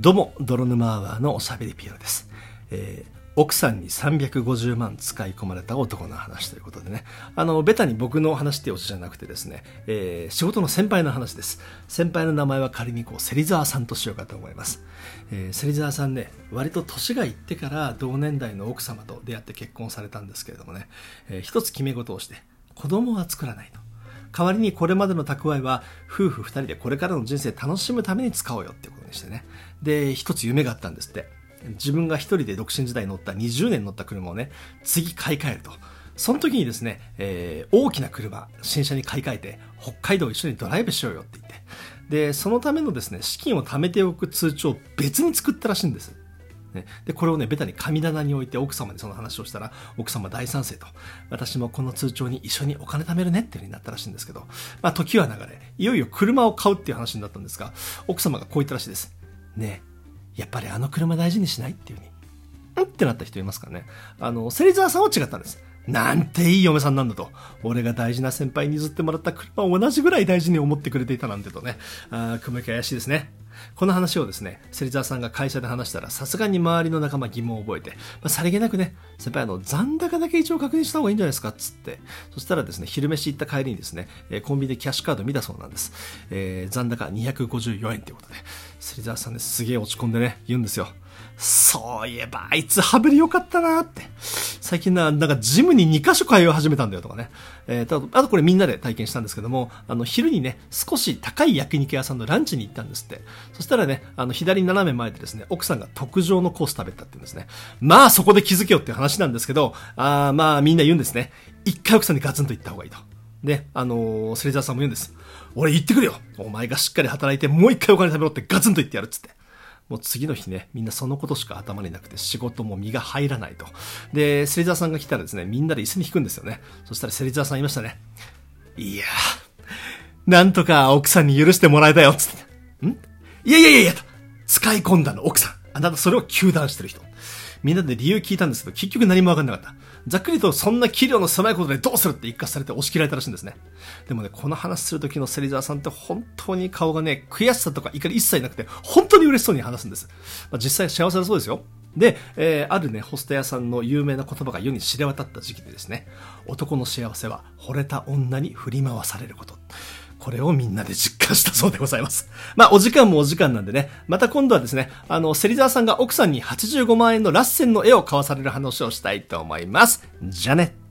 どうも、泥沼アワーのおしゃべりピエロです。えー奥さんに350万使い込まれた男の話ということでね。あの、ベタに僕の話っていうオチじゃなくてですね、えー仕事の先輩の話です。先輩の名前は仮にこう、芹沢さんとしようかと思います。えー芹沢さんね、割と年がいってから同年代の奥様と出会って結婚されたんですけれどもね、えー一つ決め事をして、子供は作らないと。代わりにこれまでの蓄えは夫婦二人でこれからの人生楽しむために使おうよってことにしてね。で、一つ夢があったんですって。自分が一人で独身時代に乗った20年乗った車をね、次買い替えると。その時にですね、えー大きな車、新車に買い替えて、北海道一緒にドライブしようよって言って。で、そのためのですね、資金を貯めておく通帳を別に作ったらしいんです。ね、で、これをね、ベタに神棚に置いて奥様にその話をしたら、奥様大賛成と。私もこの通帳に一緒にお金貯めるねっていう風になったらしいんですけど、まあ時は流れ、いよいよ車を買うっていう話になったんですが、奥様がこう言ったらしいです。ね、やっぱりあの車大事にしないっていう風に。んってなった人いますかね。あの、芹沢さんは違ったんです。なんていい嫁さんなんだと。俺が大事な先輩に譲ってもらった車を同じぐらい大事に思ってくれていたなんてとね。あー雲行き怪しいですね。この話をですね、芹沢さんが会社で話したら、さすがに周りの仲間疑問を覚えて、まあ、さりげなくね、先輩あの、残高だけ一応確認した方がいいんじゃないですか、つって。そしたらですね、昼飯行った帰りにですね、コンビニでキャッシュカード見たそうなんです。えー残高254円ということで、芹沢さんね、すげえ落ち込んでね、言うんですよ。そういえば、あいつ羽振り良かったなって。最近な、なんかジムに2箇所通い始めたんだよとかね。えーと、あとこれみんなで体験したんですけども、あの、昼にね、少し高い焼肉屋さんのランチに行ったんですって。そしたらね、あの、左斜め前でですね、奥さんが特上のコース食べたって言うんですね。まあ、そこで気づけよっていう話なんですけど、あーまあ、みんな言うんですね。一回奥さんにガツンと言った方がいいと。で、あのー、芹沢さんも言うんです。俺言ってくれよお前がしっかり働いてもう一回お金食べろってガツンと言ってやるっつって。もう次の日ね、みんなそのことしか頭になくて仕事も身が入らないと。で、芹沢さんが来たらですね、みんなで椅子に引くんですよね。そしたら芹沢さん言いましたね。いやー、なんとか奥さんに許してもらえたよっ、つって。ん？いやいやいやいや、使い込んだの奥さん。あなたそれを糾弾してる人。みんなで理由聞いたんですけど、結局何もわかんなかった。ざっくりとそんな器量の狭いことでどうするって一括されて押し切られたらしいんですね。でもね、この話する時の芹沢さんって本当に顔がね、悔しさとか怒り一切なくて、本当に嬉しそうに話すんです。まあ、実際幸せだそうですよ。で、えーあるね、ホスト屋さんの有名な言葉が世に知れ渡った時期でですね、男の幸せは惚れた女に振り回されること。これをみんなで実感したそうでございます。まあ、お時間もお時間なんでね、また今度はですね、あの、芹沢さんが奥さんに85万円のラッセンの絵を買わされる話をしたいと思います。じゃね。